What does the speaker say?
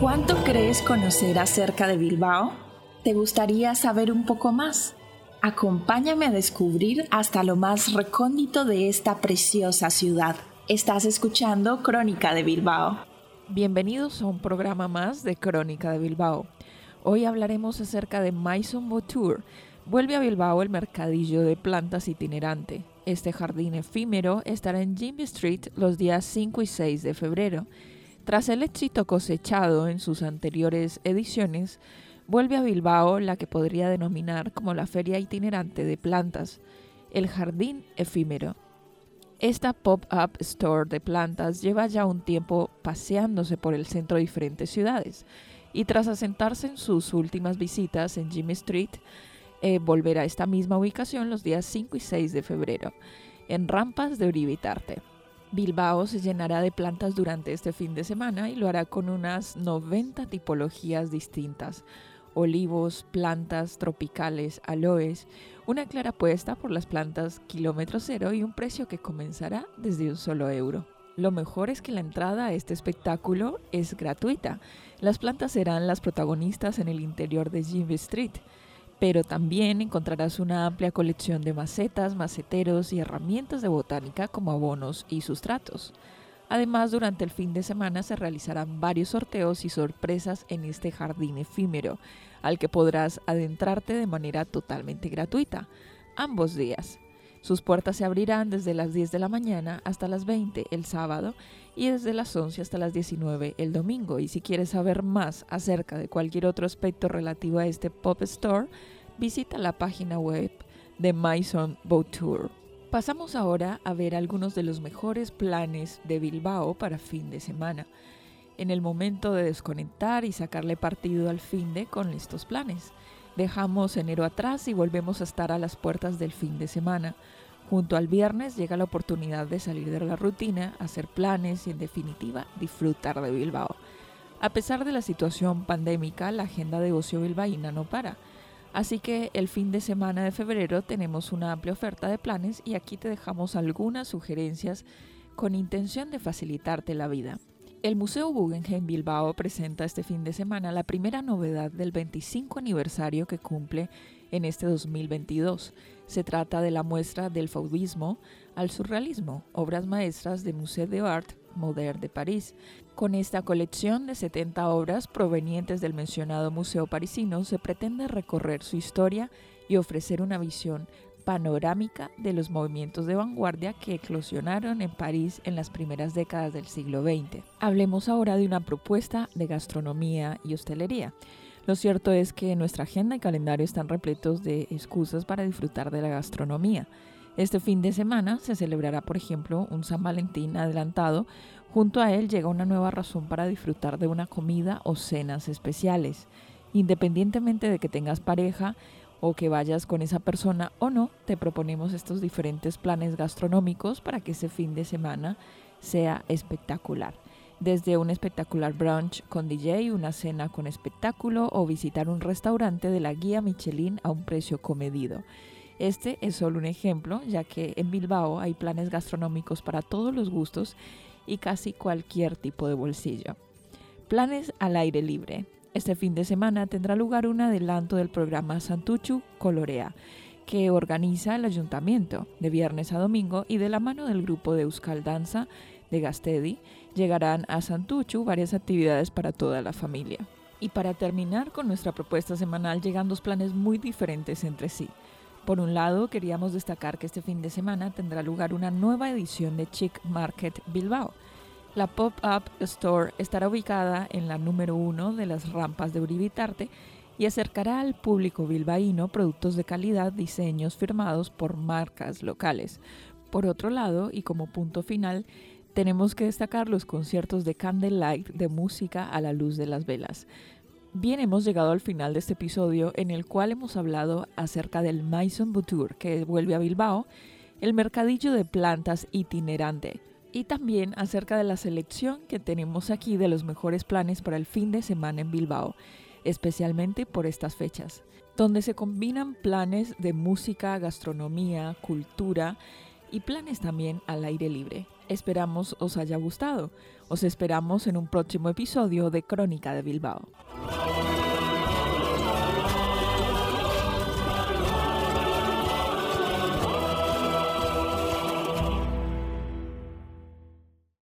¿Cuánto crees conocer acerca de Bilbao? ¿Te gustaría saber un poco más? Acompáñame a descubrir hasta lo más recóndito de esta preciosa ciudad. Estás escuchando Crónica de Bilbao. Bienvenidos a un programa más de Crónica de Bilbao. Hoy hablaremos acerca de Maison Boutour. Vuelve a Bilbao el mercadillo de plantas itinerante. Este jardín efímero estará en Jimmy Street los días 5 y 6 de febrero. Tras el éxito cosechado en sus anteriores ediciones, vuelve a Bilbao la que podría denominar como la feria itinerante de plantas, el jardín efímero. Esta pop-up store de plantas lleva ya un tiempo paseándose por el centro de diferentes ciudades y tras asentarse en sus últimas visitas en Jimmy Street, eh, volverá a esta misma ubicación los días 5 y 6 de febrero, en rampas de Uribe Bilbao se llenará de plantas durante este fin de semana y lo hará con unas 90 tipologías distintas, olivos, plantas tropicales, aloes, una clara apuesta por las plantas kilómetro cero y un precio que comenzará desde un solo euro. Lo mejor es que la entrada a este espectáculo es gratuita. Las plantas serán las protagonistas en el interior de Jimmy Street, pero también encontrarás una amplia colección de macetas, maceteros y herramientas de botánica como abonos y sustratos. Además, durante el fin de semana se realizarán varios sorteos y sorpresas en este jardín efímero, al que podrás adentrarte de manera totalmente gratuita, ambos días. Sus puertas se abrirán desde las 10 de la mañana hasta las 20 el sábado y desde las 11 hasta las 19 el domingo. Y si quieres saber más acerca de cualquier otro aspecto relativo a este Pop Store, visita la página web de Maison Tour. Pasamos ahora a ver algunos de los mejores planes de Bilbao para fin de semana. En el momento de desconectar y sacarle partido al fin de con estos planes. Dejamos enero atrás y volvemos a estar a las puertas del fin de semana. Junto al viernes llega la oportunidad de salir de la rutina, hacer planes y en definitiva disfrutar de Bilbao. A pesar de la situación pandémica, la agenda de ocio bilbaína no para. Así que el fin de semana de febrero tenemos una amplia oferta de planes y aquí te dejamos algunas sugerencias con intención de facilitarte la vida. El Museo Guggenheim Bilbao presenta este fin de semana la primera novedad del 25 aniversario que cumple en este 2022. Se trata de la muestra del fauvismo al surrealismo, obras maestras del Musée de Art Moderne de París, con esta colección de 70 obras provenientes del mencionado museo parisino se pretende recorrer su historia y ofrecer una visión panorámica de los movimientos de vanguardia que eclosionaron en París en las primeras décadas del siglo XX. Hablemos ahora de una propuesta de gastronomía y hostelería. Lo cierto es que nuestra agenda y calendario están repletos de excusas para disfrutar de la gastronomía. Este fin de semana se celebrará, por ejemplo, un San Valentín adelantado. Junto a él llega una nueva razón para disfrutar de una comida o cenas especiales. Independientemente de que tengas pareja o que vayas con esa persona o no, te proponemos estos diferentes planes gastronómicos para que ese fin de semana sea espectacular. Desde un espectacular brunch con DJ, una cena con espectáculo o visitar un restaurante de la guía Michelin a un precio comedido. Este es solo un ejemplo, ya que en Bilbao hay planes gastronómicos para todos los gustos y casi cualquier tipo de bolsillo. Planes al aire libre. Este fin de semana tendrá lugar un adelanto del programa Santuchu Colorea, que organiza el ayuntamiento de viernes a domingo y de la mano del grupo de Euskal Danza de Gastedi llegarán a Santuchu varias actividades para toda la familia. Y para terminar con nuestra propuesta semanal llegan dos planes muy diferentes entre sí. Por un lado, queríamos destacar que este fin de semana tendrá lugar una nueva edición de Chic Market Bilbao. La pop-up store estará ubicada en la número uno de las rampas de Uribitarte y acercará al público bilbaíno productos de calidad, diseños firmados por marcas locales. Por otro lado, y como punto final, tenemos que destacar los conciertos de Candlelight de música a la luz de las velas. Bien, hemos llegado al final de este episodio en el cual hemos hablado acerca del Maison Boutour que vuelve a Bilbao, el mercadillo de plantas itinerante y también acerca de la selección que tenemos aquí de los mejores planes para el fin de semana en Bilbao. especialmente por estas fechas, donde se combinan planes de música, gastronomía, cultura y planes también al aire libre. Esperamos os haya gustado. Os esperamos en un próximo episodio de Crónica de Bilbao.